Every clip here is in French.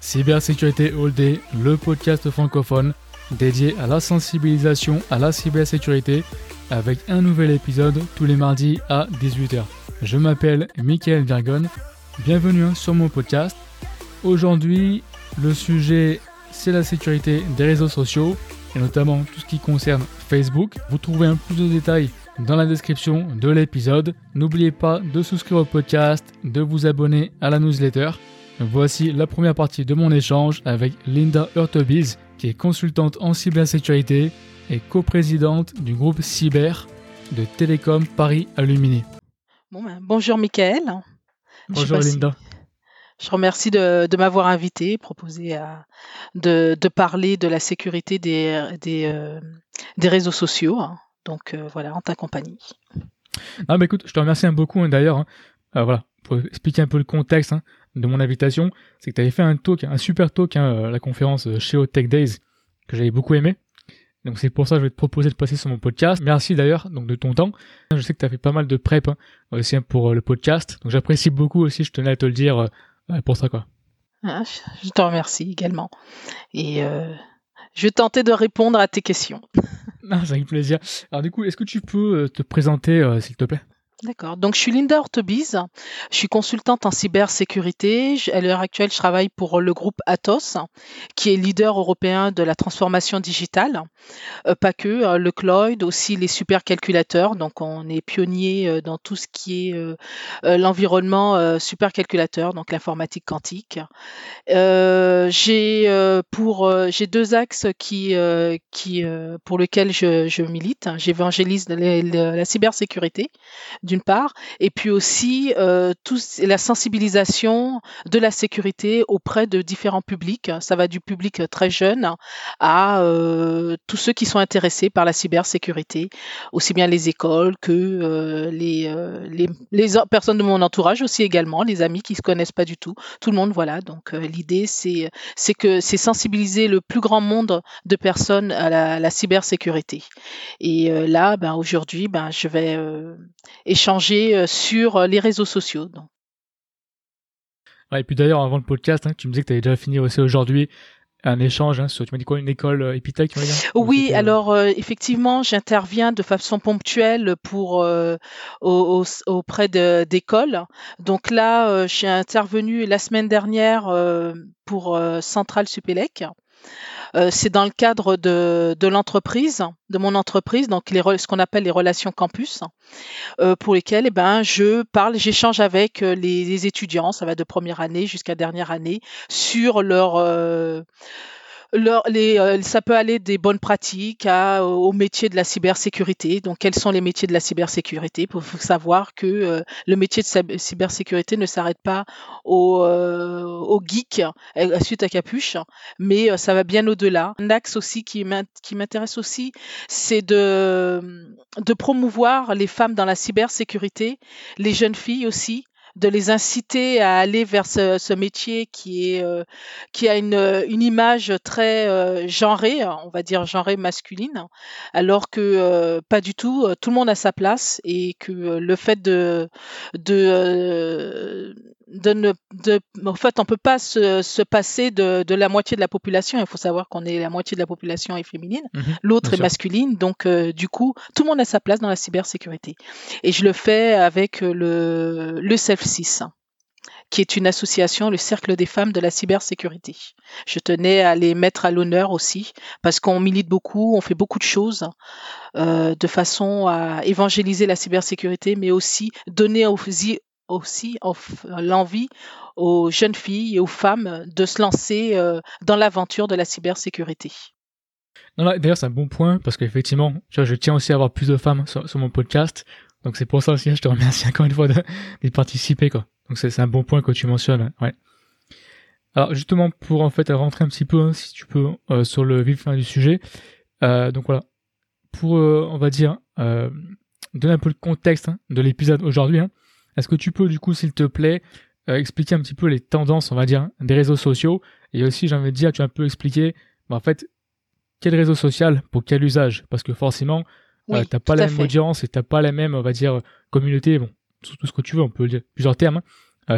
Cybersécurité All Day, le podcast francophone dédié à la sensibilisation à la cybersécurité avec un nouvel épisode tous les mardis à 18h. Je m'appelle Michael Virgon, bienvenue sur mon podcast. Aujourd'hui, le sujet c'est la sécurité des réseaux sociaux et notamment tout ce qui concerne Facebook. Vous trouvez un plus de détails dans la description de l'épisode. N'oubliez pas de souscrire au podcast, de vous abonner à la newsletter. Voici la première partie de mon échange avec Linda Hurtobiz, qui est consultante en cybersécurité et coprésidente du groupe Cyber de Télécom Paris Alumini. Bon ben, bonjour Michael. Bonjour Linda. Je remercie de, m'avoir invité, proposé à, de, parler de la sécurité des, des, euh, réseaux sociaux. Hein. Donc euh, voilà, en ta compagnie. Ah bah écoute, je te remercie beaucoup hein, d'ailleurs. Hein. Euh, voilà, pour expliquer un peu le contexte de mon invitation, c'est que tu avais fait un talk, un super talk, la conférence chez Tech Days, que j'avais beaucoup aimé. Donc c'est pour ça que je vais te proposer de passer sur mon podcast. Merci d'ailleurs donc de ton temps. Je sais que tu as fait pas mal de prep aussi pour le podcast. Donc j'apprécie beaucoup aussi, je tenais à te le dire pour ça, quoi. Ah, je te remercie également. Et euh, je vais tenter de répondre à tes questions. Ah, ça avec plaisir. Alors du coup, est-ce que tu peux euh, te présenter, euh, s'il te plaît? D'accord. Donc, je suis Linda Ortebise. Je suis consultante en cybersécurité. À l'heure actuelle, je travaille pour le groupe Atos, qui est leader européen de la transformation digitale. Euh, pas que, euh, le cloud, aussi les supercalculateurs. Donc, on est pionnier euh, dans tout ce qui est l'environnement supercalculateur, donc l'informatique quantique. j'ai pour j'ai deux axes qui qui pour lesquels je, milite. J'évangélise la cybersécurité d'une part, et puis aussi euh, la sensibilisation de la sécurité auprès de différents publics. Ça va du public très jeune à euh, tous ceux qui sont intéressés par la cybersécurité, aussi bien les écoles que euh, les, les, les, personnes de mon entourage aussi également, les amis qui se connaissent pas du tout, tout le monde. Voilà. Donc l'idée c'est que c'est sensibiliser le plus grand monde de personnes à la, la cybersécurité. Et là, ben aujourd'hui, ben je vais échanger euh, sur euh, les réseaux sociaux. et puis d'ailleurs, avant le podcast, hein, tu me disais que tu avais déjà fini aussi aujourd'hui un échange hein, sur, tu m'as dit quoi, une école euh, Epitech Oui, alors effectivement, j'interviens de façon ponctuelle pour auprès d'écoles. Donc là, j'ai intervenu la semaine dernière pour Centrale Supélec. Euh, c'est dans le cadre de, l'entreprise, de mon entreprise, donc ce qu'on appelle les relations campus, euh, pour lesquelles eh ben, je parle, j'échange avec euh, les, étudiants, ça va de première année jusqu'à dernière année, sur leur les, euh, ça peut aller des bonnes pratiques à, au métier de la cybersécurité. Donc, quels sont les métiers de la cybersécurité Pour savoir que euh, le métier de cybersécurité ne s'arrête pas au, euh, au geek suite à capuche, mais ça va bien au-delà. Un axe aussi qui m'intéresse aussi, c'est de, de promouvoir les femmes dans la cybersécurité, les jeunes filles aussi, de les inciter à aller vers ce, métier qui est euh, qui a une, une image très euh, genrée, on va dire genrée masculine, alors que euh, pas du tout. Tout le monde a sa place et que le fait de de de ne, de, en fait, on peut pas se, se passer de, de, la moitié de la population. Il faut savoir qu'on est la moitié de la population est féminine, mhm, l'autre est masculine. Donc, du coup, tout le monde a sa place dans la cybersécurité. Et je le fais avec le, le self qui est une association, le Cercle des femmes de la cybersécurité. Je tenais à les mettre à l'honneur aussi, parce qu'on milite beaucoup, on fait beaucoup de choses euh, de façon à évangéliser la cybersécurité, mais aussi donner aussi, aussi l'envie aux jeunes filles et aux femmes de se lancer euh, dans l'aventure de la cybersécurité. D'ailleurs, c'est un bon point parce qu'effectivement, je tiens aussi à avoir plus de femmes sur, mon podcast. Donc c'est pour ça aussi, je te remercie encore une fois d'y participer, quoi. Donc c'est un bon point que tu mentionnes, ouais. Alors justement, pour en fait rentrer un petit peu, hein, si tu peux, euh, sur le vif du sujet. Euh, donc voilà, pour, on va dire, donner un peu le contexte hein, de l'épisode aujourd'hui, hein, est-ce que tu peux du coup, s'il te plaît, expliquer un petit peu les tendances, on va dire, des réseaux sociaux? Et aussi, j'ai envie de dire, tu as un peu expliqué, bah, en fait, quel réseau social pour quel usage? Parce que forcément, oui, t'as pas la même audience et t'as pas la même, on va dire, communauté. Bon, tout, ce que tu veux, on peut dire plusieurs termes.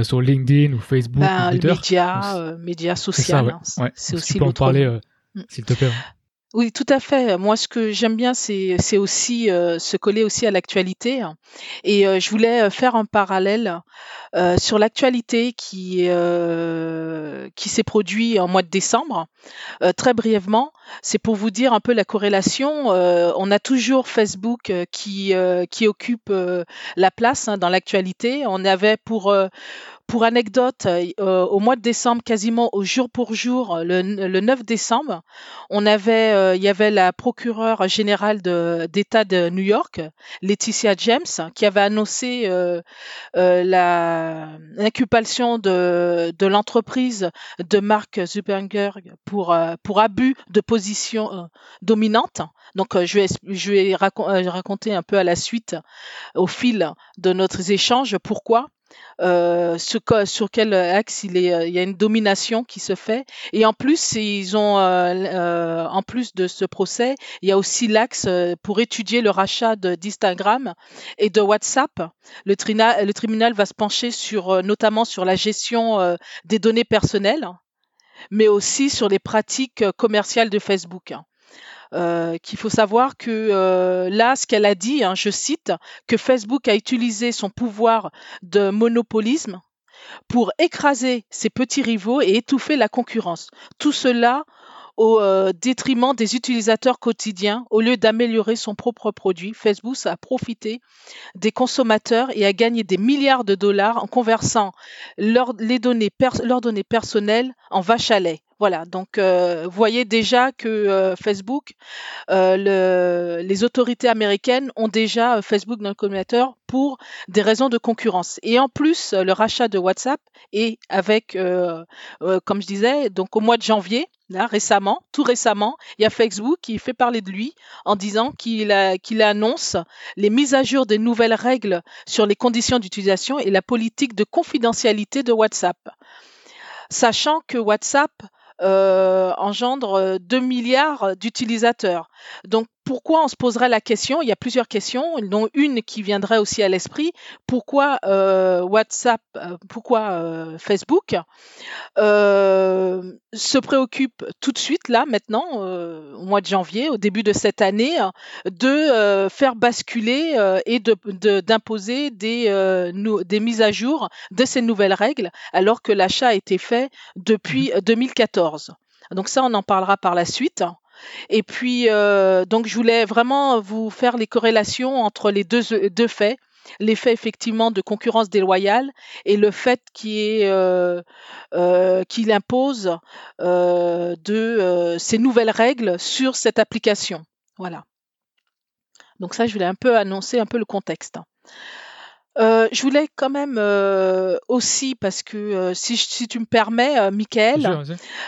sur LinkedIn ou Facebook ben, ou Twitter. Médias, médias sociaux. Hein. C'est aussi tu peux en parler, mm. s'il te plaît. Oui, tout à fait. Moi, ce que j'aime bien, c'est aussi euh, se coller aussi à l'actualité. Et euh, je voulais euh, faire un parallèle sur l'actualité qui qui s'est produit en mois de décembre. très brièvement, c'est pour vous dire un peu la corrélation. on a toujours Facebook qui qui occupe la place hein, dans l'actualité. On avait pour pour anecdote, euh, au mois de décembre, quasiment au jour pour jour, le, 9 décembre, on avait, euh, il y avait la procureure générale d'État de, New York, Laetitia James, qui avait annoncé euh, l'inculpation de, de l'entreprise de Mark Zuckerberg pour, pour abus de position dominante. Donc, je vais, je vais raconter un peu à la suite, au fil de notre échange, pourquoi euh, sur quel axe il, est, il y a une domination qui se fait. Et en plus, euh, euh, en plus de ce procès, il y a aussi l'axe pour étudier le rachat d'Instagram et de WhatsApp. Le, tribunal va se pencher notamment sur la gestion des données personnelles, mais aussi sur les pratiques commerciales de Facebook. Euh, qu'il faut savoir que euh, là, ce qu'elle a dit, hein, je cite, que Facebook a utilisé son pouvoir de monopolisme pour écraser ses petits rivaux et étouffer la concurrence. Tout cela au euh, détriment des utilisateurs quotidiens. Au lieu d'améliorer son propre produit, Facebook a profité des consommateurs et a gagné des milliards de dollars en conversant leurs données, personnelles en vaches à lait. Voilà, donc euh, voyez déjà que euh, Facebook, euh, les autorités américaines ont déjà Facebook dans le communautaire pour des raisons de concurrence. Et en plus, le rachat de WhatsApp est avec, comme je disais, donc au mois de janvier, Là, récemment, tout récemment, il y a Facebook qui fait parler de lui en disant qu'il qu'il annonce les mises à jour des nouvelles règles sur les conditions d'utilisation et la politique de confidentialité de WhatsApp. Sachant que WhatsApp euh, engendre 2 milliards d'utilisateurs. Donc pourquoi on se poserait la question? Il y a plusieurs questions, dont une qui viendrait aussi à l'esprit. Pourquoi euh, WhatsApp, euh, pourquoi euh, Facebook? Se préoccupe tout de suite, là, maintenant, au mois de janvier, au début de cette année, de faire basculer et d'imposer des, des mises à jour de ces nouvelles règles, alors que l'achat a été fait depuis 2014. Mmh. Donc ça, on en parlera par la suite. Et puis, euh, donc, je voulais vraiment vous faire les corrélations entre les deux, faits l'effet effectivement de concurrence déloyale et le fait qu'il euh, euh, impose de ces nouvelles règles sur cette application. Voilà. Donc ça, je voulais un peu annoncer un peu le contexte. Euh, je voulais quand même euh, aussi, parce que euh, si, si, tu me permets, Michael,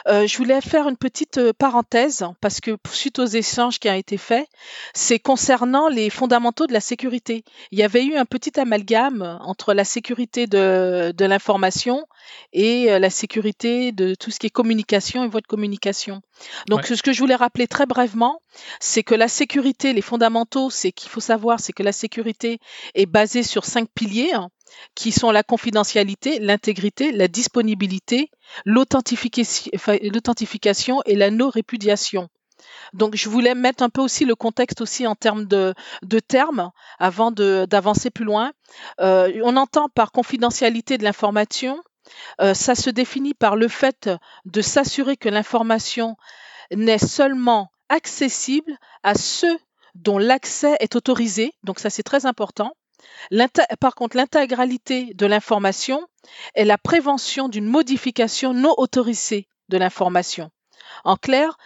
je voulais faire une petite parenthèse, parce que suite aux échanges qui ont été faits, c'est concernant les fondamentaux de la sécurité. Il y avait eu un petit amalgame entre la sécurité de, de l'information et la sécurité de tout ce qui est communication et voie de communication. Donc, ce que je voulais rappeler très brièvement, c'est que la sécurité, les fondamentaux, c'est qu'il faut savoir, c'est que la sécurité est basée sur cinq hein, qui sont la confidentialité, l'intégrité, la disponibilité, l'authentification et la non-répudiation. Donc, je voulais mettre un peu aussi le contexte aussi en termes de, termes avant d'avancer plus loin. Euh, on entend par confidentialité de l'information euh, ça se définit par le fait de s'assurer que l'information n'est seulement accessible à ceux dont l'accès est autorisé. Donc ça, c'est très important. Par contre, l'intégralité de l'information est la prévention d'une modification non autorisée de l'information. En clair,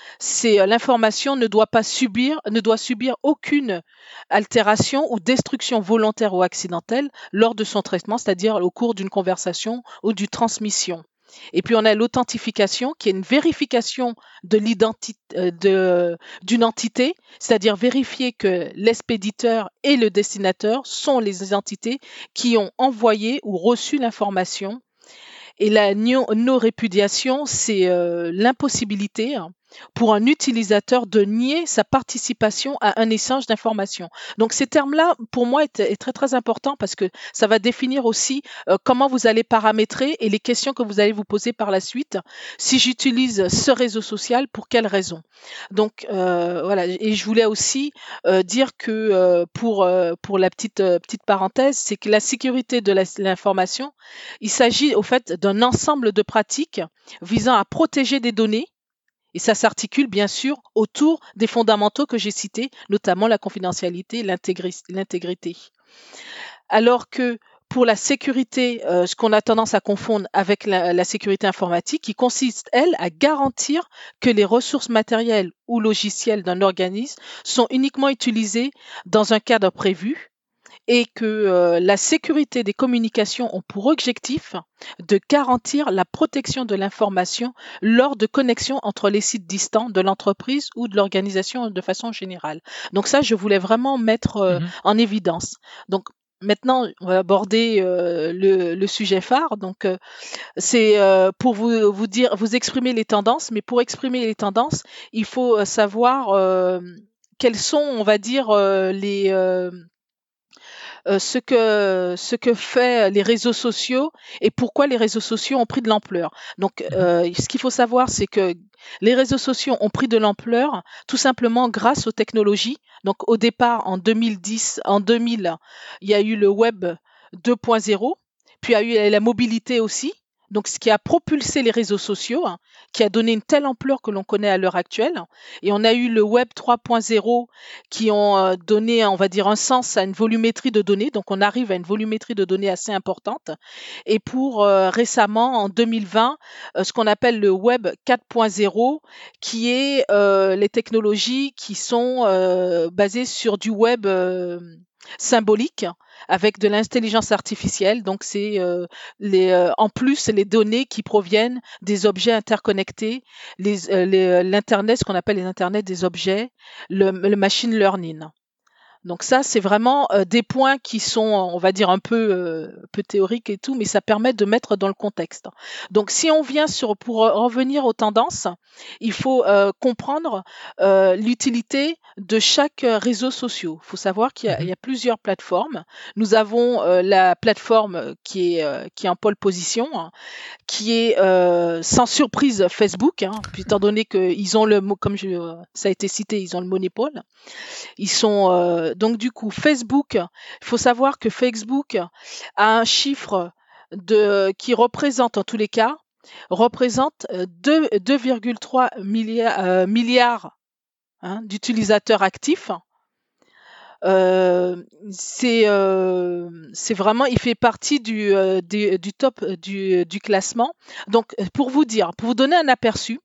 euh, l'information ne doit pas subir, ne doit subir aucune altération ou destruction volontaire ou accidentelle lors de son traitement, c'est-à-dire au cours d'une conversation ou d'une transmission. Et puis on a l'authentification qui est une vérification de l'identité euh, d'une entité, c'est-à-dire vérifier que l'expéditeur et le destinateur sont les entités qui ont envoyé ou reçu l'information. Et la non-répudiation, c'est euh, l'impossibilité hein, pour un utilisateur de nier sa participation à un échange d'informations. Donc ces termes-là, pour moi, est, très très important parce que ça va définir aussi euh, comment vous allez paramétrer et les questions que vous allez vous poser par la suite. Si j'utilise ce réseau social, pour quelles raisons Donc euh, voilà. Et je voulais aussi euh, dire que pour pour la petite petite parenthèse, c'est que la sécurité de l'information, il s'agit au fait d'un ensemble de pratiques visant à protéger des données et ça s'articule bien sûr autour des fondamentaux que j'ai cités, notamment la confidentialité l'intégrité. Alors que pour la sécurité, euh, ce qu'on a tendance à confondre avec la, sécurité informatique, qui consiste, elle, à garantir que les ressources matérielles ou logicielles d'un organisme sont uniquement utilisées dans un cadre prévu et que euh, la sécurité des communications ont pour objectif de garantir la protection de l'information lors de connexions entre les sites distants de l'entreprise ou de l'organisation de façon générale. Donc ça, je voulais vraiment mettre euh, mmh en évidence. Donc Maintenant, on va aborder euh, le, sujet phare. Donc, c'est pour vous, vous dire, vous exprimer les tendances. Mais pour exprimer les tendances, il faut savoir quelles sont, on va dire, les euh, ce que ce que fait les réseaux sociaux et pourquoi les réseaux sociaux ont pris de l'ampleur. Donc, mmh euh, ce qu'il faut savoir, c'est que les réseaux sociaux ont pris de l'ampleur tout simplement grâce aux technologies. Donc, au départ, en 2010, en 2000, il y a eu le web 2.0, puis il y a eu la mobilité aussi donc ce qui a propulsé les réseaux sociaux, hein, qui a donné une telle ampleur que l'on connaît à l'heure actuelle. Et on a eu le Web 3.0 qui ont euh, donné, on va dire, un sens à une volumétrie de données. Donc on arrive à une volumétrie de données assez importante. Et pour euh, récemment, en 2020, euh, ce qu'on appelle le Web 4.0, qui est les technologies qui sont basées sur du web symbolique avec de l'intelligence artificielle. Donc c'est euh, euh, en plus les données qui proviennent des objets interconnectés, les, euh, l'internet, ce qu'on appelle les internets des objets, le machine learning. Donc ça, c'est vraiment euh, des points qui sont, on va dire, un peu, euh, peu théoriques et tout, mais ça permet de mettre dans le contexte. Donc si on vient sur, pour revenir aux tendances, il faut euh, comprendre l'utilité de chaque réseau social. Il faut savoir qu'il y, a mmh plusieurs plateformes. Nous avons la plateforme qui est, qui est en pole position, hein, qui est sans surprise Facebook, hein, étant donné qu'ils ont le, comme je, ça a été cité, ils ont le monopole. Ils sont donc du coup, Facebook, il faut savoir que Facebook a un chiffre qui représente en tous les cas, représente 2,3 euh, milliards, euh, milliards hein, d'utilisateurs actifs. Euh, c'est vraiment, il fait partie du, du, top du, du, classement. Donc, pour vous dire, pour vous donner un aperçu,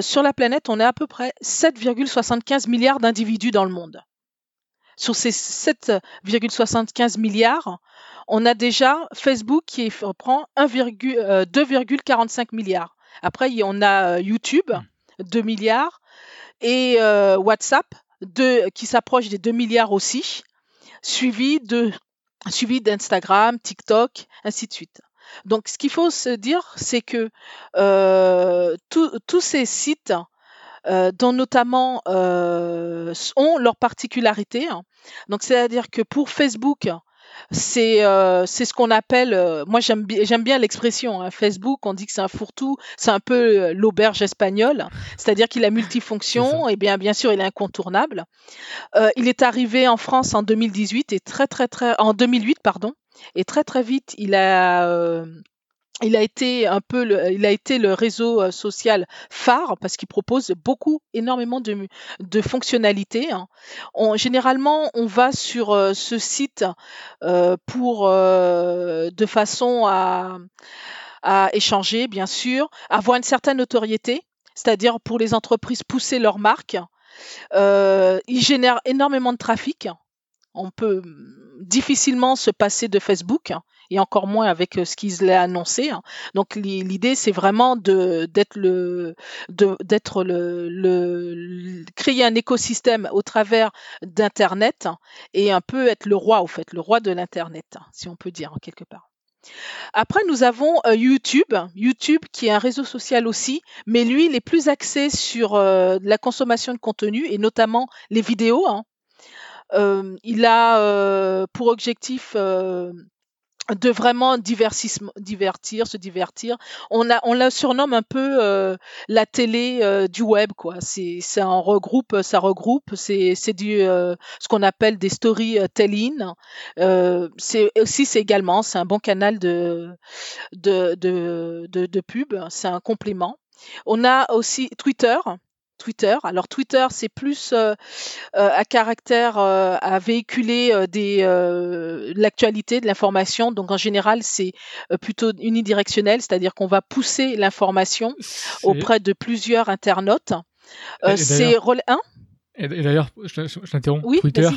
sur la planète, on est à peu près 7,75 milliards d'individus dans le monde. Sur ces 7,75 milliards, on a déjà Facebook qui prend 2,45 euh, milliards. Après, on a euh, YouTube, 2 milliards, et euh, WhatsApp, qui s'approche des 2 milliards aussi, suivi de suivi d'Instagram, TikTok, ainsi de suite. Donc, ce qu'il faut se dire, c'est que tous ces sites dont notamment euh, ont leurs particularités. Hein. Donc, c'est-à-dire que pour Facebook, c'est euh, c'est ce qu'on appelle moi j'aime j'aime bien l'expression hein, Facebook on dit que c'est un fourre-tout c'est un peu l'auberge espagnole c'est-à-dire qu'il a multifonction et bien bien sûr il est incontournable il est arrivé en France en 2018 et très très très en 2008 pardon et très très vite il a il a été un peu le, il a été le réseau euh, social phare parce qu'il propose beaucoup énormément de, de fonctionnalités. Hein. Généralement, on va sur euh, ce site euh, pour de façon à, à échanger, bien sûr, avoir une certaine notoriété, c'est-à-dire pour les entreprises pousser leur marque. il génère énormément de trafic. On peut difficilement se passer de Facebook et encore moins avec euh, ce qu'ils ont annoncé. Hein. Donc l'idée c'est vraiment d'être le d'être le, créer un écosystème au travers d'internet et un peu être le roi au fait, le roi de l'internet, hein, si on peut dire quelque part. Après, nous avons YouTube, YouTube qui est un réseau social aussi, mais lui, il est plus axé sur la consommation de contenu et notamment les vidéos. Hein. il a pour objectif de vraiment divertir, se divertir. On a, on la surnomme un peu euh, la télé euh, du web, quoi. C'est, ça regroupe, ça regroupe. C'est, c'est du, euh, ce qu'on appelle des storytelling. c'est aussi, c'est également, c'est un bon canal de, de, de, de, de pub. C'est un complément. On a aussi Twitter. Twitter. Alors Twitter, c'est plus euh, euh, à caractère euh, à véhiculer des l'actualité, de l'information. Donc en général, c'est plutôt unidirectionnel, c'est-à-dire qu'on va pousser l'information auprès de plusieurs internautes. c'est hein? Et d'ailleurs, je, t'interromps. Oui, Twitter,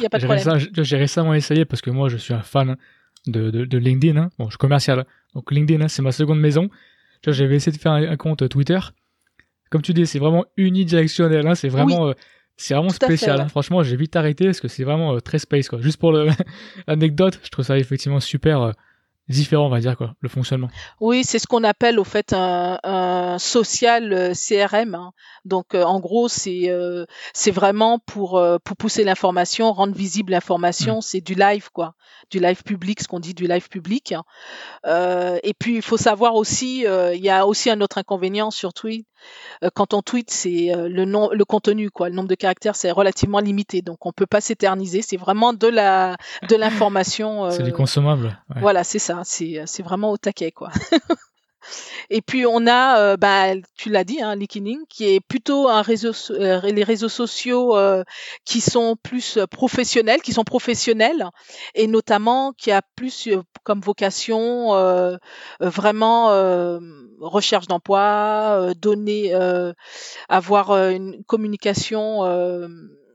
j'ai récemment essayé parce que moi, je suis un fan de, de, LinkedIn. Hein. Bon, je suis commercial, donc LinkedIn, hein, c'est ma seconde maison. J'avais essayé de faire un compte Twitter comme tu dis, c'est vraiment unidirectionnel. Hein, c'est vraiment, euh, c'est vraiment spécial. Hein. Franchement, j'ai vite arrêté parce que c'est vraiment euh, très space. Quoi. Juste pour l'anecdote, je trouve ça effectivement super euh, différent, on va dire, quoi, le fonctionnement. Oui, c'est ce qu'on appelle au fait un, social CRM. Hein. Donc, en gros, c'est c'est vraiment pour pour pousser l'information, rendre visible l'information. Mmh. C'est du live, quoi, du live public, ce qu'on dit du live public. et puis, il faut savoir aussi, il y a aussi un autre inconvénient sur Twitter euh, quand on tweet, c'est euh, le nom, le contenu, quoi. Le nombre de caractères, c'est relativement limité, donc on peut pas s'éterniser. C'est vraiment de la, de l'information. c'est du euh, consommable. Voilà, c'est ça. C'est, c'est vraiment au taquet, quoi. Et puis on a, euh, bah, tu l'as dit, hein, LinkedIn, qui est plutôt un réseau, euh, les réseaux sociaux euh, qui sont plus professionnels, qui sont professionnels, et notamment qui a plus comme vocation vraiment recherche d'emploi, donner, avoir une communication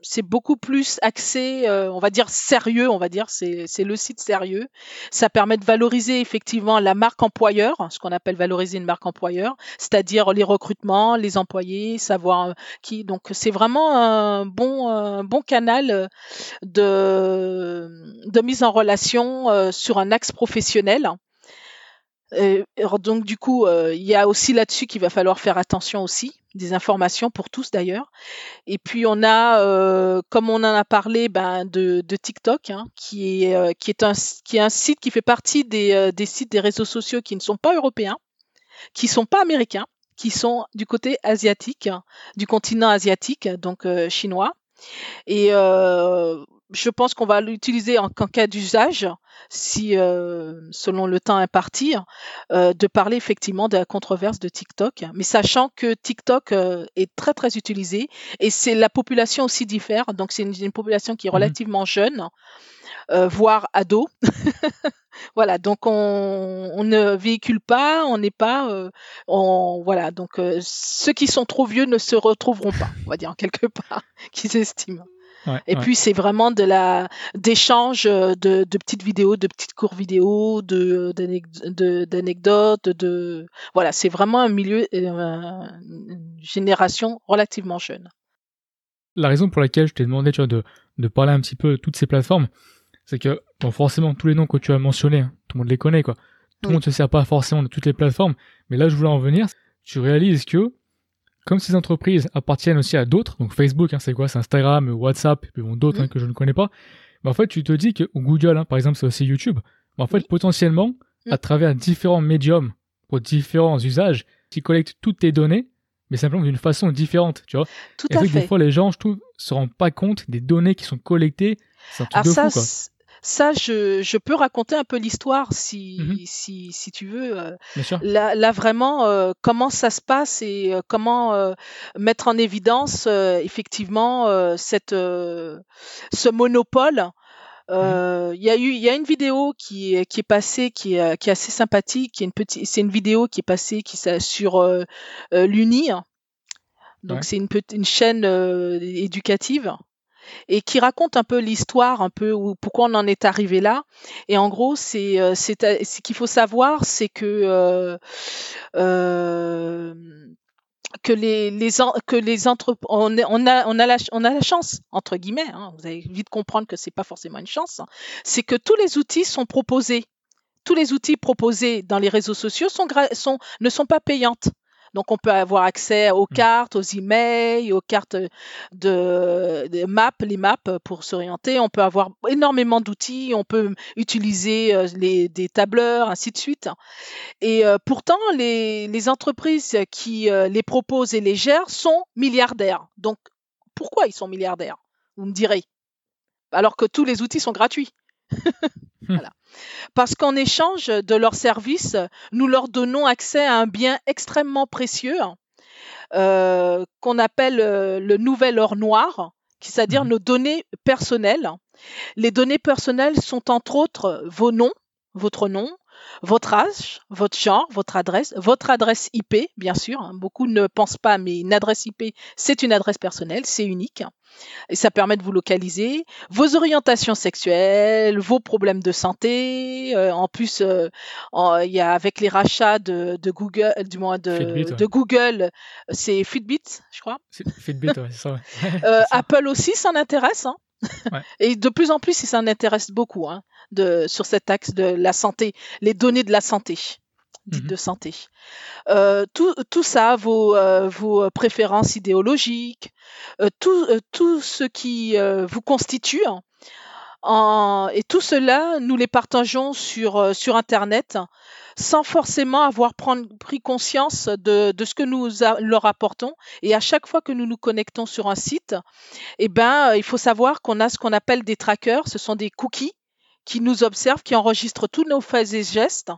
c'est beaucoup plus axé, euh, on va dire sérieux, on va dire, c'est le site sérieux. Ça permet de valoriser effectivement la marque employeur, ce qu'on appelle valoriser une marque employeur, c'est-à-dire les recrutements, les employés, savoir euh, qui. Donc c'est vraiment un bon, un bon canal de, de mise en relation euh, sur un axe professionnel. donc du coup, il y a aussi là-dessus qu'il va falloir faire attention aussi des informations pour tous d'ailleurs. Et puis on a, euh, comme on en a parlé, ben, de, TikTok, hein, qui, est, euh, qui, est un, qui est un site qui fait partie des, euh, des sites des réseaux sociaux qui ne sont pas européens, qui sont pas américains, qui sont du côté asiatique, du continent asiatique, donc chinois. Et je pense qu'on va l'utiliser en, cas d'usage, si euh, selon le temps imparti, euh, de parler effectivement de la controverse de TikTok, mais sachant que TikTok euh, est très très utilisé et c'est la population aussi diffère, donc c'est une, population qui est mmh relativement jeune, voire ado. voilà, donc on, on, ne véhicule pas, on n'est pas, on, voilà, donc ceux qui sont trop vieux ne se retrouveront pas, on va dire quelque part, qu'ils estiment et puis c'est vraiment de la d'échange euh, de, de, petites vidéos, de petites courts vidéos, de d'anecdotes, de, voilà, c'est vraiment un milieu, euh, une génération relativement jeune. La raison pour laquelle je t'ai demandé tu vois, de, de parler un petit peu de toutes ces plateformes, c'est que bon, forcément tous les noms que tu as mentionnés, hein, tout le monde les connaît quoi. Tout le monde ne se sert pas forcément de toutes les plateformes, mais là je voulais en venir. Tu réalises que comme ces entreprises appartiennent aussi à d'autres, donc Facebook, hein, c'est quoi? C'est Instagram, WhatsApp, et puis bon, d'autres hein, que je ne connais pas. Mais en fait, tu te dis que Google, hein, par exemple, c'est aussi YouTube. Mais en fait, potentiellement, à travers différents médiums, pour différents usages, qui collectent toutes tes données, mais simplement d'une façon différente, tu vois? Tout et à fait. Des fois, les gens, je trouve, se rendent pas compte des données qui sont collectées. C'est un truc ah, de fou, quoi. Ça, je, je peux raconter un peu l'histoire si, mmh si, si tu veux. Euh, là, là, vraiment, euh, comment ça se passe et euh, comment mettre en évidence effectivement cette, ce monopole. Mmh il y a eu, il y a une vidéo qui, qui est passée, qui est, qui est assez sympathique. Qui est une petite, c'est une vidéo qui est passée, qui sur l'Uni. Donc c'est une, une chaîne éducative et qui raconte un peu l'histoire, un peu pourquoi on en est arrivé là. Et en gros, c'est euh, ce qu'il faut savoir, c'est que euh, euh, les, on, a la chance entre guillemets hein, vous allez vite comprendre que c'est pas forcément une chance hein, c'est que tous les outils sont proposés tous les outils proposés dans les réseaux sociaux ne sont pas payantes. Donc, on peut avoir accès aux mmh. cartes, aux emails, aux cartes de, maps, les maps pour s'orienter. On peut avoir énormément d'outils. On peut utiliser euh, les, des tableurs, ainsi de suite. Et euh, pourtant, les, les, entreprises qui euh, les proposent et les gèrent sont milliardaires. Donc, pourquoi ils sont milliardaires? Vous me direz. Alors que tous les outils sont gratuits. voilà. Parce qu'en échange de leurs services, nous leur donnons accès à un bien extrêmement précieux euh, qu'on appelle euh, le nouvel or noir, c'est-à-dire mmh nos données personnelles. Les données personnelles sont entre autres vos noms, votre nom, votre âge, votre genre, votre adresse, votre adresse IP, bien sûr. Hein. Beaucoup ne pensent pas, mais une adresse IP, c'est une adresse personnelle, c'est unique. Et ça permet de vous localiser. Vos orientations sexuelles, vos problèmes de santé. Euh, en plus, euh, il y a avec les rachats de, Google, du moins de, Google, c'est Fitbit, je crois. Fitbit, c'est ça. Euh, Apple aussi s'en intéresse. Hein. Et de plus en plus, il s'en intéresse beaucoup hein, de, sur cet axe de la santé, les données de la santé, dites mmh de santé. Euh, tout, tout, ça, vos, euh, vos préférences idéologiques, euh, tout, tout, ce qui vous constitue, en, et tout cela, nous les partageons sur, sur Internet sans forcément avoir pris conscience de, ce que nous leur apportons. Et à chaque fois que nous nous connectons sur un site, eh ben, il faut savoir qu'on a ce qu'on appelle des trackers, ce sont des cookies qui nous observent, qui enregistrent tous nos faits et gestes,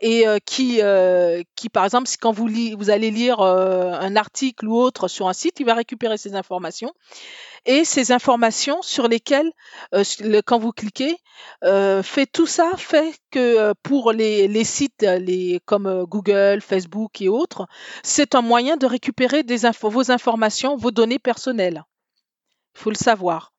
et euh, qui, euh, qui, par exemple, quand vous, vous allez lire euh, un article ou autre sur un site, il va récupérer ces informations et ces informations sur lesquelles, euh, quand vous cliquez, euh, fait tout ça fait que euh, pour les, les sites les, comme Google, Facebook et autres, c'est un moyen de récupérer des vos informations, vos données personnelles. Il faut le savoir.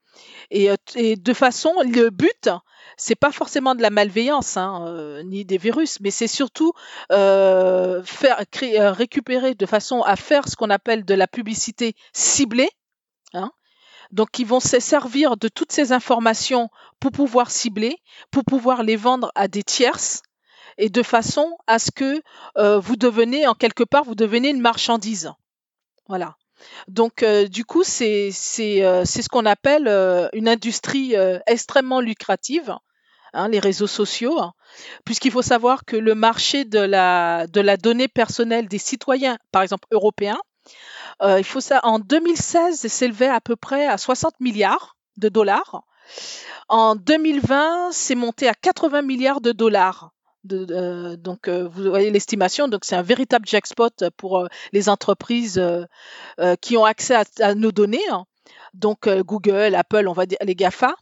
Et, et, de façon, le but, c'est pas forcément de la malveillance hein, ni des virus, mais c'est surtout euh, récupérer de façon à faire ce qu'on appelle de la publicité ciblée. Hein, donc, ils vont se servir de toutes ces informations pour pouvoir cibler, pour pouvoir les vendre à des tierces et de façon à ce que euh, vous devenez, en quelque part, vous devenez une marchandise. Voilà. Donc, euh, du coup, c'est euh, ce qu'on appelle une industrie extrêmement lucrative, hein, les réseaux sociaux, hein, puisqu'il faut savoir que le marché de la, donnée personnelle des citoyens, par exemple européens, euh, il faut ça, en 2016, s'élevait à peu près à 60 milliards de dollars. En 2020, c'est monté à 80 milliards de dollars. Euh, donc, euh, vous voyez l'estimation. Donc, c'est un véritable jackpot pour les entreprises qui ont accès à, nos données. Hein. Donc, Google, Apple, on va dire les Gafa,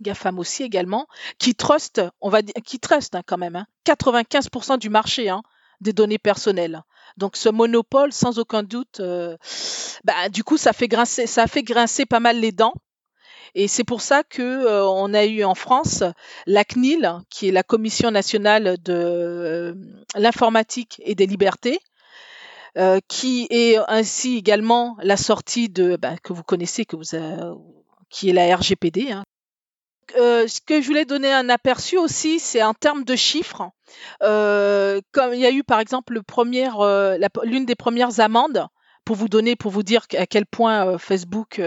GAFAM aussi également, qui trust, on va dire, qui trust hein, quand même, 95% du marché des données personnelles. Donc ce monopole, sans aucun doute, euh, bah, du coup, ça fait grincer, ça fait grincer pas mal les dents. Et c'est pour ça que euh, on a eu en France la CNIL, qui est la Commission nationale de euh, l'informatique et des libertés, qui est ainsi également la sortie de bah, que vous connaissez, qui est la RGPD, hein, euh, ce que je voulais donner un aperçu aussi, c'est en termes de chiffres. Euh, comme il y a eu par exemple euh, l'une des premières amendes pour vous donner, pour vous dire à quel point Facebook,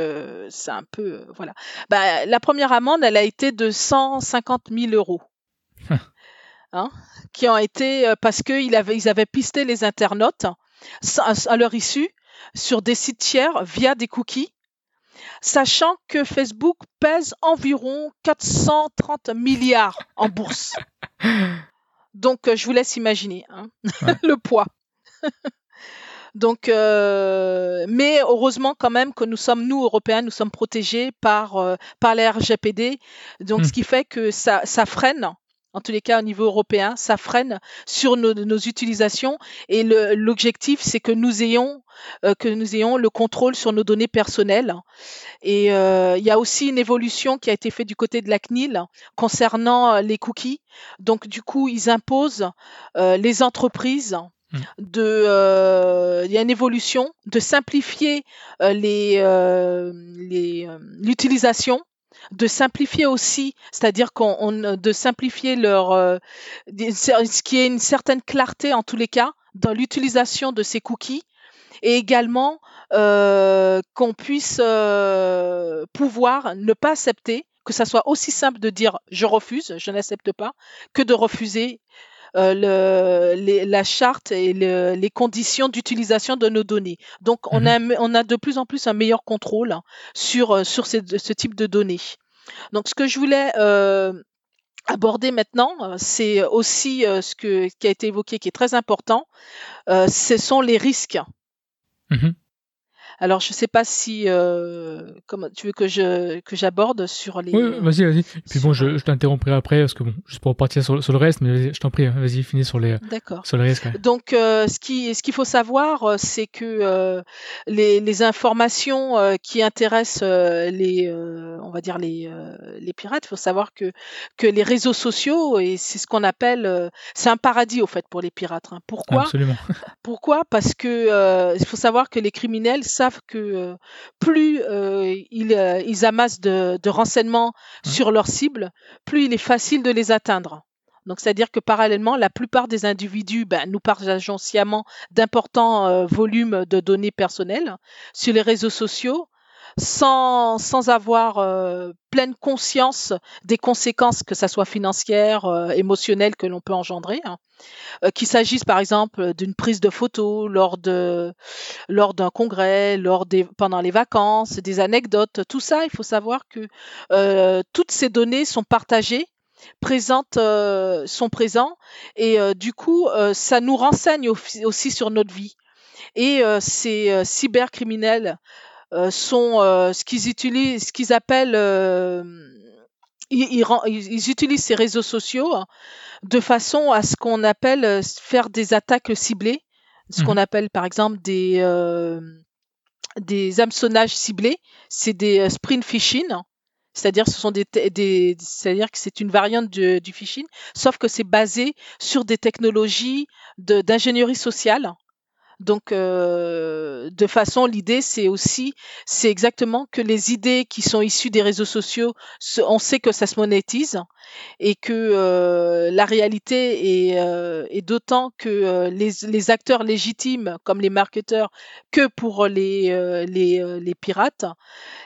c'est un peu, voilà. Bah, la première amende, elle a été de 150 000 euros. Hein, qui ont été parce qu'ils avaient, ils avaient pisté les internautes à leur issue sur des sites tiers via des cookies sachant que Facebook pèse environ 430 milliards en bourse. Donc, euh, je vous laisse imaginer hein, le poids. Donc, euh, mais heureusement quand même que nous sommes, nous Européens, nous sommes protégés par, euh, par la RGPD. Donc, ce hmm. qui fait que ça, ça freine en tous les cas au niveau européen, ça freine sur nos, nos utilisations et l'objectif c'est que nous ayons euh, que nous ayons le contrôle sur nos données personnelles. Et euh, il y a aussi une évolution qui a été faite du côté de la CNIL concernant euh, les cookies. Donc du coup, ils imposent les entreprises mmh. de il y a une évolution de simplifier les l'utilisation de simplifier aussi, c'est-à-dire qu'on de simplifier leur euh, ce qui est une certaine clarté en tous les cas dans l'utilisation de ces cookies et également euh, qu'on puisse euh, pouvoir ne pas accepter, que ça soit aussi simple de dire je refuse, je n'accepte pas, que de refuser euh, le, la charte et les conditions d'utilisation de nos données. Donc, on, mmh a, on a de plus en plus un meilleur contrôle sur, sur ce, ce type de données. Donc, ce que je voulais euh, aborder maintenant, c'est aussi euh, ce que, qui a été évoqué, qui est très important, euh, ce sont les risques. Mmh alors, je ne sais pas si euh, comment tu veux que je que j'aborde sur les. Oui, vas-y, vas-y. Puis bon, je, je t'interromprai après parce que bon, juste pour partir sur, sur le reste, mais je t'en prie, hein, vas-y, finis sur les. D'accord. Sur les risques. Donc, euh, ce qui ce qu'il faut savoir, euh, c'est que euh, les, les informations euh, qui intéressent les on va dire les les pirates, il faut savoir que que les réseaux sociaux et c'est ce qu'on appelle c'est un paradis au fait pour les pirates. Hein. Pourquoi? Absolument. Pourquoi? Parce que il faut savoir que les criminels savent que euh, plus euh, ils, euh, ils, amassent de, de renseignements mmh. sur leur cible, plus il est facile de les atteindre. Donc, c'est-à-dire que parallèlement, la plupart des individus, ben, nous partageons sciemment d'importants volumes de données personnelles sur les réseaux sociaux sans, sans avoir euh, pleine conscience des conséquences, que ce soit financières, euh, émotionnelles que l'on peut engendrer. Hein. Euh, qu'il s'agisse par exemple d'une prise de photo lors de lors d'un congrès, lors des pendant les vacances, des anecdotes, tout ça, il faut savoir que toutes ces données sont partagées présentes sont présents et du coup ça nous renseigne aussi sur notre vie et ces cybercriminels euh, sont euh, ce qu'ils utilisent, ce qu'ils appellent euh, ils, ils, utilisent ces réseaux sociaux de façon à ce qu'on appelle faire des attaques ciblées, ce qu'on mmh appelle par exemple des, euh, des hameçonnages ciblés, c'est des sprint phishing. C'est-à-dire, ce sont des, des c'est-à-dire que c'est une variante du, du phishing, sauf que c'est basé sur des technologies d'ingénierie sociale donc, euh, de façon, l'idée, c'est aussi, c'est exactement que les idées qui sont issues des réseaux sociaux, on sait que ça se monétise et que euh, la réalité est, euh, d'autant que les, acteurs légitimes, comme les marketeurs, que pour les, les, les pirates,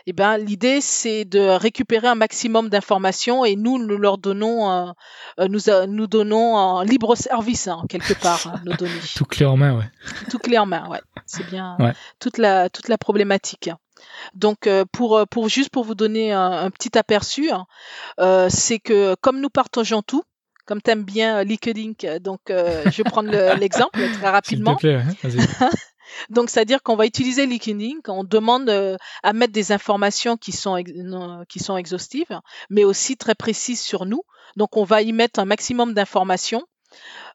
eh ben, l'idée, c'est de récupérer un maximum d'informations et nous, nous leur donnons, nous, nous donnons en libre service, hein, quelque part, hein, nos données. Tout clé en main, ouais. Tout clé en main, ouais. C'est bien toute, la, toute la problématique. Donc, euh, pour, euh, pour juste pour vous donner un, petit aperçu, hein, euh, c'est que comme nous partageons tout, comme tu aimes bien LinkedIn, donc je vais prendre l'exemple très rapidement. Plaît, donc, c'est-à-dire qu'on va utiliser LinkedIn, on demande à mettre des informations qui sont, qui sont exhaustives, mais aussi très précises sur nous. Donc, on va y mettre un maximum d'informations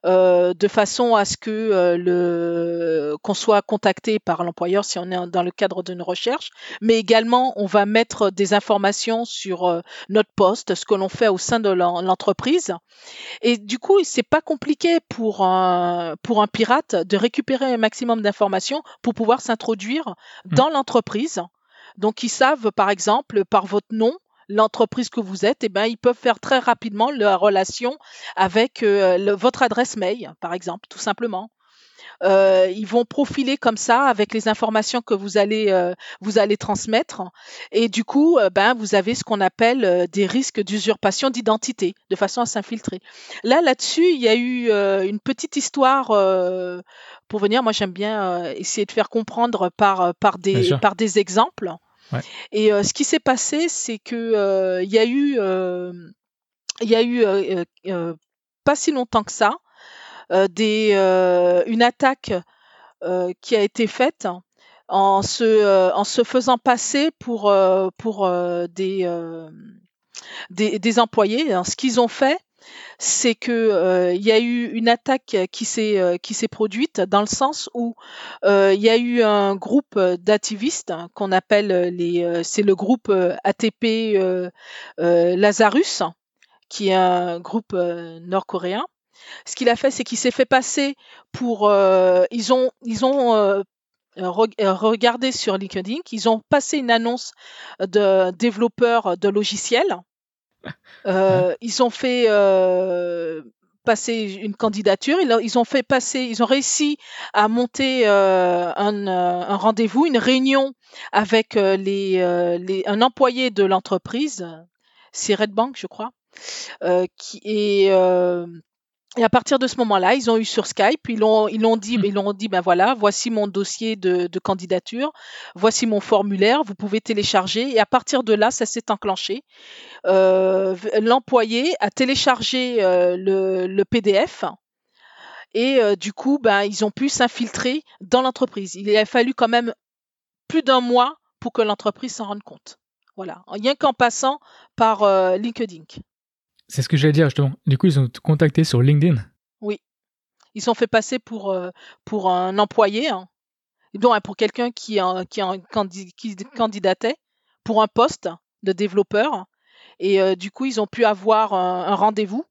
euh, de façon à ce que euh, le qu'on soit contacté par l'employeur si on est dans le cadre d'une recherche, mais également on va mettre des informations sur euh, notre poste, ce que l'on fait au sein de l'entreprise. Et du coup, c'est pas compliqué pour un pour un pirate de récupérer un maximum d'informations pour pouvoir s'introduire mmh. dans l'entreprise. Donc, ils savent, par exemple, par votre nom, l'entreprise que vous êtes, eh ben, ils peuvent faire très rapidement la relation avec euh, votre adresse mail, par exemple, tout simplement. Euh, ils vont profiler comme ça avec les informations que vous allez euh, vous allez transmettre et du coup ben vous avez ce qu'on appelle des risques d'usurpation d'identité de façon à s'infiltrer. Là là-dessus, il y a eu une petite histoire pour venir moi j'aime bien essayer de faire comprendre par par des par des exemples. Et ce qui s'est passé, c'est que il y a eu, il y a eu pas si longtemps que ça, une attaque qui a été faite en se, faisant passer pour, des, employés. ce qu'ils ont fait, c'est que euh, il y a eu une attaque qui s'est euh, produite dans le sens où euh, il y a eu un groupe d'activistes qu'on appelle les c'est le groupe ATP Lazarus qui est un groupe nord-coréen. Ce qu'il a fait, c'est qu'il s'est fait passer pour ils ont ils regardez sur LinkedIn qu'ils ont passé une annonce de développeurs de logiciels. Ils ont fait passer une candidature. Ils, ont fait passer, ils ont réussi à monter euh, un, euh, un rendez-vous, une réunion avec euh, les, les, un employé de l'entreprise, c'est Red Bank, je crois, qui est et à partir de ce moment-là, ils ont eu sur Skype, ils l'ont, ils l'ont dit, mmh. ils l'ont dit, ben voilà, voici mon dossier de, de, candidature, voici mon formulaire, vous pouvez télécharger. Et à partir de là, ça s'est enclenché. Euh, l'employé a téléchargé euh, le, le, PDF et euh, du coup, ben ils ont pu s'infiltrer dans l'entreprise. Il a fallu quand même plus d'un mois pour que l'entreprise s'en rende compte. Voilà, rien qu'en passant par LinkedIn. C'est ce que j'allais dire justement. Du coup, ils ont contacté sur LinkedIn. Oui. Ils sont fait passer pour, euh, pour un employé, hein. donc pour quelqu'un qui, qui, qui, candidatait pour un poste de développeur. Et euh, du coup, ils ont pu avoir un, rendez-vous.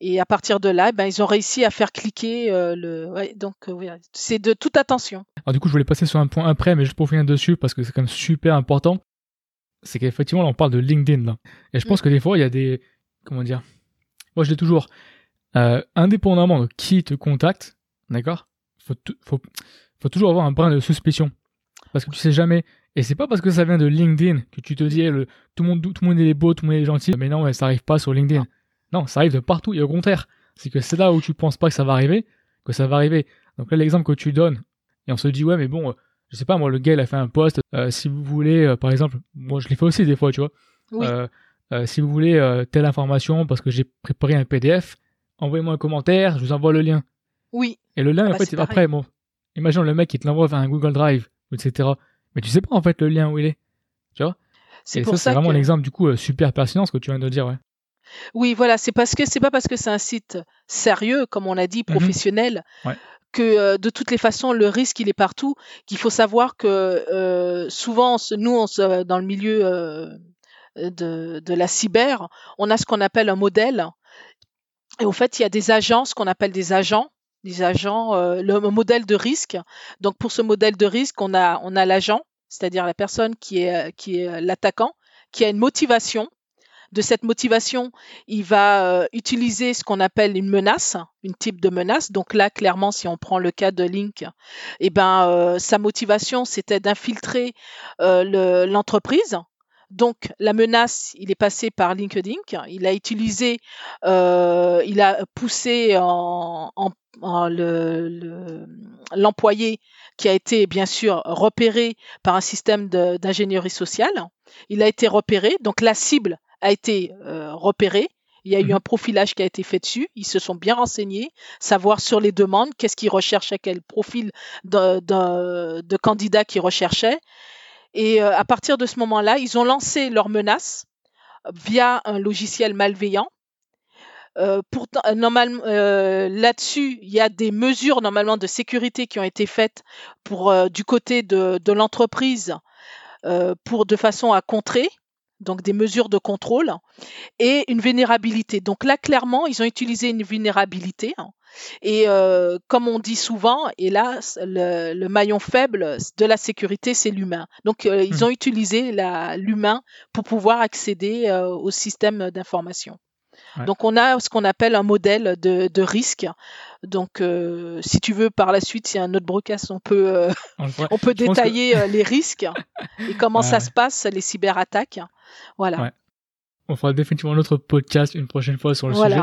Et à partir de là, ben, ils ont réussi à faire cliquer euh, le. donc, c'est de toute attention. Alors, du coup, je voulais passer sur un point après, mais juste pour finir dessus, parce que c'est quand même super important c'est qu'effectivement, là, on parle de LinkedIn. Là. Et je pense mm. que des fois, il y a des. Comment dire Moi, je dis toujours, euh, indépendamment de qui te contacte, d'accord faut, faut, faut toujours avoir un brin de suspicion. Parce que tu sais jamais. Et c'est pas parce que ça vient de LinkedIn que tu te dis, le, tout, le monde, tout le monde est beau, tout le monde est gentil. Mais non, ça arrive pas sur LinkedIn. Non, ça arrive de partout. Et au contraire, c'est que c'est là où tu penses pas que ça va arriver, que ça va arriver. Donc là, l'exemple que tu donnes, et on se dit, ouais, mais bon, je sais pas, moi, le gars, il a fait un post. Euh, si vous voulez, euh, par exemple, moi, je l'ai fait aussi des fois, tu vois. Euh, si vous voulez telle information parce que j'ai préparé un PDF, envoyez-moi un commentaire, je vous envoie le lien. Oui. Et le lien, en bah, fait, après, bon, imagine le mec, il te l'envoie vers un Google Drive, etc. Mais tu sais pas, en fait, le lien où il est. Tu vois? C'est ça, c'est vraiment un exemple, du coup, super pertinent, ce que tu viens de dire, ouais. Oui, voilà, c'est parce que c'est pas parce que c'est un site sérieux, comme on a dit, mhm. professionnel, ouais que euh, de toutes les façons, le risque, il est partout, qu'il faut savoir que euh, souvent, nous, dans le milieu euh, de, la cyber, on a ce qu'on appelle un modèle. Et en fait, il y a des agents, ce qu'on appelle des agents, des agents, le modèle de risque. Donc, pour ce modèle de risque, on a, on a l'agent, c'est-à-dire la personne qui est, qui est l'attaquant, qui a une motivation de cette motivation, il va euh, utiliser ce qu'on appelle une menace, une type de menace. Donc là, clairement, si on prend le cas de Link, eh ben, euh, sa motivation, c'était d'infiltrer euh, l'entreprise. donc la menace, il est passé par LinkedIn. Il a utilisé, il a poussé l'employé qui a été bien sûr repéré par un système d'ingénierie sociale. Il a été repéré, donc la cible a été euh, repéré. Il y a eu mhm. un profilage qui a été fait dessus. Ils se sont bien renseignés, savoir sur les demandes, qu'est-ce qu'ils recherchaient, quel profil de, de, de candidat qu'ils recherchaient. Et euh, à partir de ce moment-là, ils ont lancé leurs menaces via un logiciel malveillant. Euh, pourtant, normalement, là-dessus, il y a des mesures normalement de sécurité qui ont été faites pour du côté de, de l'entreprise pour de façon à contrer donc des mesures de contrôle, et une vulnérabilité. Donc là, clairement, ils ont utilisé une vulnérabilité. Hein. Et euh, comme on dit souvent, et là, le, maillon faible de la sécurité, c'est l'humain. Donc, euh, ils hmm. ont utilisé l'humain pour pouvoir accéder euh, au système d'information. Donc, on a ce qu'on appelle un modèle de, de risque. Donc, si tu veux, par la suite, s'il y a un autre broadcast, on peut, on, peut détailler les risques et comment ça se passe, les cyberattaques. Voilà. On fera définitivement un autre podcast une prochaine fois sur le sujet.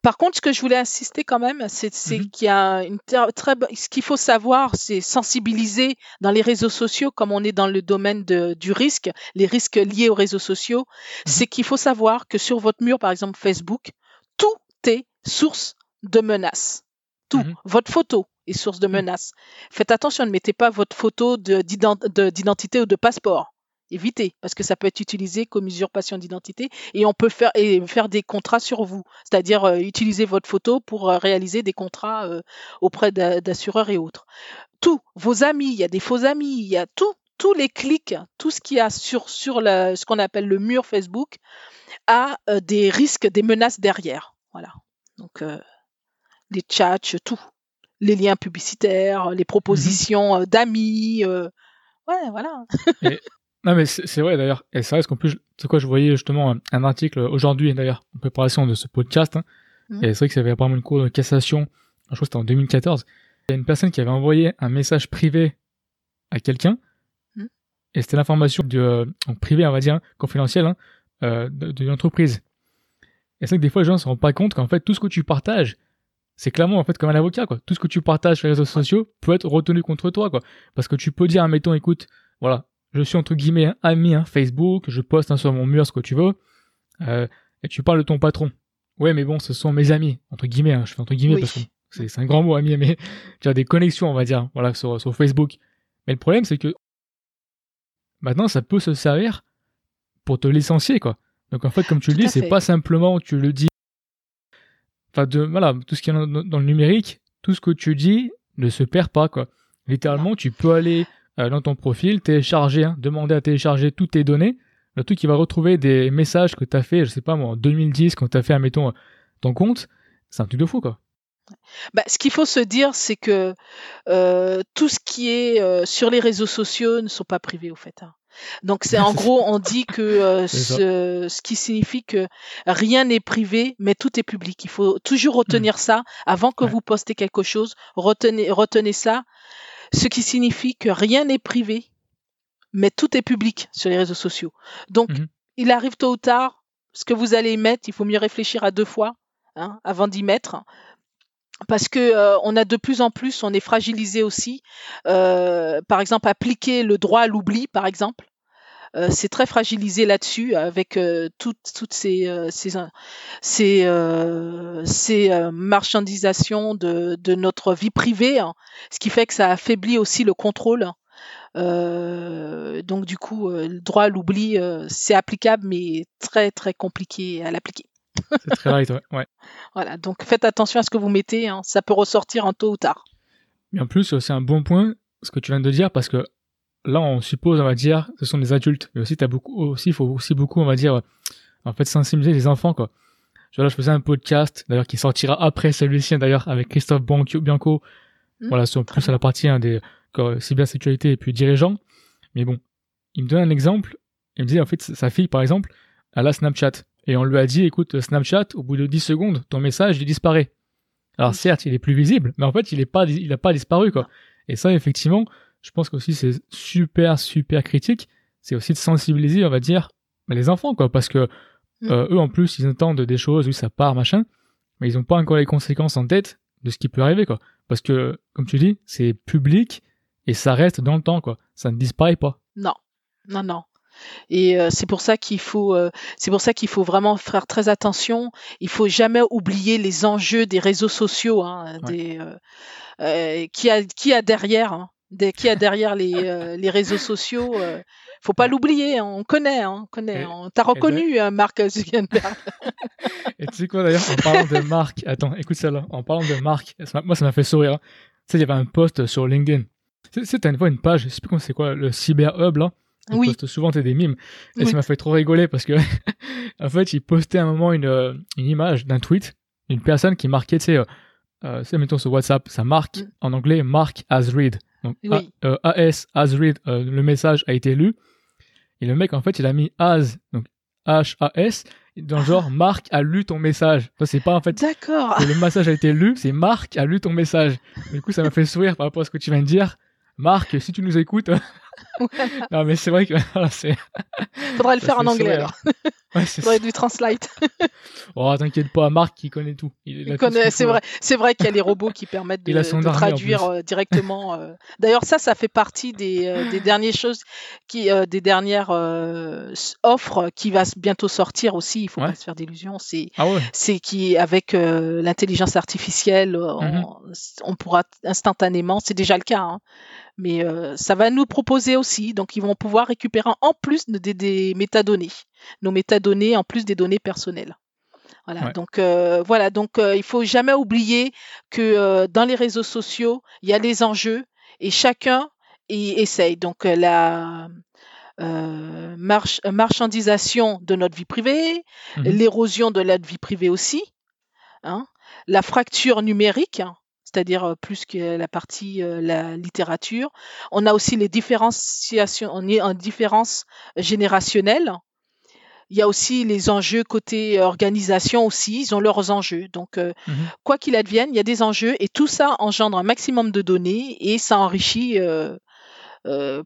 Par contre, ce que je voulais insister quand même, c'est mhm. qu'il y a une très ce qu'il faut savoir, c'est sensibiliser dans les réseaux sociaux, comme on est dans le domaine du risque, les risques liés aux réseaux sociaux. Mhm. C'est qu'il faut savoir que sur votre mur, par exemple Facebook, tout est source de menaces. Tout. Mhm. Votre photo est source de menaces. Faites attention, ne mettez pas votre photo d'identité ou de passeport éviter parce que ça peut être utilisé comme usurpation d'identité et on peut faire et faire des contrats sur vous, c'est-à-dire euh, utiliser votre photo pour euh, réaliser des contrats euh, auprès d'assureurs et autres. Tous vos amis, il y a des faux amis, il y a tout, tous les clics, tout ce qu'il y a sur sur ce qu'on appelle le mur Facebook a des risques, des menaces derrière. Voilà. Donc les chats, tout. les liens publicitaires, les propositions euh, d'amis. ouais, voilà. Non, mais c'est c'est vrai d'ailleurs. Et ça reste qu'en plus, c'est quoi, je voyais justement un, un article aujourd'hui d'ailleurs, en préparation de ce podcast. hein. Mhm. Et c'est vrai que ça avait apparemment une cour de cassation. Je crois que c'était en 2014. Il y a une personne qui avait envoyé un message privé à quelqu'un. Mhm. Et c'était l'information du, euh, privé, on va dire, confidentielle, hein, euh, de l'entreprise. Et c'est vrai que des fois, les gens ne se rendent pas compte qu'en fait, tout ce que tu partages, c'est clairement en fait comme un avocat, quoi. Tout ce que tu partages sur les réseaux sociaux peut être retenu contre toi, quoi. Parce que tu peux dire, admettons, écoute, voilà, je suis entre guillemets ami hein, Facebook, je poste hein, sur mon mur ce que tu veux, euh, et tu parles de ton patron. Ouais, mais bon, ce sont mes amis, entre guillemets, hein, je fais entre guillemets Oui. parce que c'est un grand mot, ami, mais tu as des connexions, on va dire, voilà, sur, sur Facebook. Mais le problème, c'est que maintenant, ça peut se servir pour te licencier, quoi. Donc en fait, comme tu le dis, c'est pas simplement tu le dis. Enfin, de voilà, tout ce qui est dans, dans le numérique, tout ce que tu dis ne se perd pas, quoi. Littéralement, tu peux aller euh, dans ton profil, télécharger, hein, demander à télécharger toutes tes données. Le truc qui va retrouver des messages que tu as fait, je sais pas moi, en 2010, quand tu as fait, admettons, ton compte, c'est un truc de fou, quoi. Bah, ce qu'il faut se dire, c'est que euh, tout ce qui est euh, sur les réseaux sociaux ne sont pas privés, au fait. hein. Donc, c'est en gros, on dit que euh, ce, ce qui signifie que rien n'est privé, mais tout est public. Il faut toujours retenir ça avant que Ouais. vous postez quelque chose. Retenez, retenez ça. Ce qui signifie que rien n'est privé, mais tout est public sur les réseaux sociaux. Donc, Mhm. il arrive tôt ou tard, ce que vous allez y mettre, il faut mieux réfléchir à deux fois hein, avant d'y mettre parce que euh, on a de plus en plus, on est fragilisé aussi. Euh, par exemple, appliquer le droit à l'oubli, par exemple, c'est très fragilisé là-dessus avec euh, toutes, toutes ces, euh, ces, ces, euh, ces, euh, marchandisations de, de notre vie privée, hein, ce qui fait que ça affaiblit aussi le contrôle. Euh, donc du coup, euh, le droit à l'oubli, euh, c'est applicable, mais très très compliqué à l'appliquer. C'est très light, ouais. ouais. Voilà, donc faites attention à ce que vous mettez, hein, ça peut ressortir en tôt ou tard. Mais en plus, c'est un bon point, ce que tu viens de dire, parce que là, on suppose, on va dire, ce sont des adultes. Mais aussi, t'as beaucoup, aussi, il faut aussi beaucoup, on va dire, en fait, sensibiliser les enfants, quoi. Tu vois, là, je faisais un podcast, d'ailleurs, qui sortira après celui-ci, d'ailleurs, avec Christophe Bianco, Hmm, voilà, sur plus à la partie hein, des cybersécurité et puis dirigeants. Mais bon, il me donne un exemple. Il me dit, en fait, sa fille, par exemple, elle a Snapchat. Et on lui a dit, écoute, Snapchat, au bout de 10 secondes, ton message, il disparaît. Alors Oui. certes, il est plus visible, mais en fait, il est pas, il a pas disparu, quoi. Et ça, effectivement, je pense qu'aussi c'est super, super critique. C'est aussi de sensibiliser, on va dire, les enfants, quoi. Parce que Mm. euh, eux, en plus, ils entendent des choses où ça part, machin, mais ils ont pas encore les conséquences en tête de ce qui peut arriver, quoi. Parce que, comme tu dis, c'est public et ça reste dans le temps, quoi. Ça ne disparaît pas. Non, non, non. Et euh, c'est pour ça qu'il faut, euh, c'est pour ça qu'il faut vraiment faire très attention. Il faut jamais oublier les enjeux des réseaux sociaux, hein, Ouais. des, euh, qui a, qui a derrière, hein, des, qui a derrière les, euh, les réseaux sociaux. Euh, faut pas l'oublier, hein, on connaît, hein, on connaît. Et- On t'a reconnu, hein, Mark Zuckerberg. Et tu sais quoi d'ailleurs, en parlant de marque, attends, écoute ça là, en parlant de marque, ça m'a- moi ça m'a fait sourire. hein. Tu sais, il y avait un post sur LinkedIn. Tu sais, t'as une fois une page, je sais plus comment c'est quoi, le Cyber Hub là. Ils Oui. postent souvent des mimes. Et Oui. ça m'a fait trop rigoler parce que, en fait, ils postaient à un moment une, euh, une image d'un tweet d'une personne qui marquait, tu sais, euh, euh, tu sais, mettons sur WhatsApp, ça marque Mm. en anglais mark as read. Donc Oui. A- euh, AS as read, euh, le message a été lu. Et le mec, en fait, il a mis as, donc H-A-S, dans le genre Marc a lu ton message. Ça, c'est pas en fait D'accord. le message a été lu, c'est Marc a lu ton message. Du coup, ça m'a fait sourire par rapport à ce que tu viens de dire. Marc, si tu nous écoutes. non, mais c'est vrai que c'est. Faudrait le faire en anglais alors. Ouais, Faudrait du translate. Oh, t'inquiète pas, Marc, qui connaît tout. Il, tout connaît- qu'il C'est faut. vrai, c'est vrai qu'il y a les robots qui permettent de, traduire euh, directement. euh. D'ailleurs, ça, ça fait partie des, euh, des dernières choses, qui, euh, des dernières offres qui va bientôt sortir aussi. Il faut Ouais. pas se faire d'illusions. C'est, Ah c'est qui avec l'intelligence artificielle, on, on pourra instantanément. C'est déjà le cas. hein, mais euh, ça va nous proposer aussi. Donc, ils vont pouvoir récupérer en plus de- des, des métadonnées, nos métadonnées en plus des données personnelles. Voilà. Ouais. Donc euh, voilà. Donc euh, il faut jamais oublier que euh, dans les réseaux sociaux, il y a les enjeux et chacun y essaye. Donc la euh, march- marchandisation de notre vie privée, Mhm. l'érosion de notre vie privée aussi, hein, la fracture numérique, hein, c'est-à-dire plus que la partie la littérature. On a aussi les différenciations, on est en différence générationnelle. Il y a aussi les enjeux côté organisation aussi, ils ont leurs enjeux. Donc, mmh quoi qu'il advienne, il y a des enjeux et tout ça engendre un maximum de données et ça enrichit euh,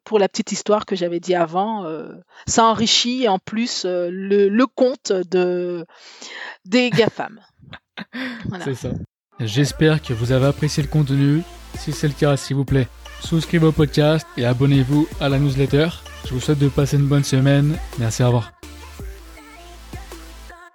pour la petite histoire que j'avais dit avant, ça enrichit en plus le, compte de, des GAFAM. C'est ça. J'espère que vous avez apprécié le contenu. Si c'est le cas, s'il vous plaît, souscrivez au podcast et abonnez-vous à la newsletter. Je vous souhaite de passer une bonne semaine. Merci, au revoir.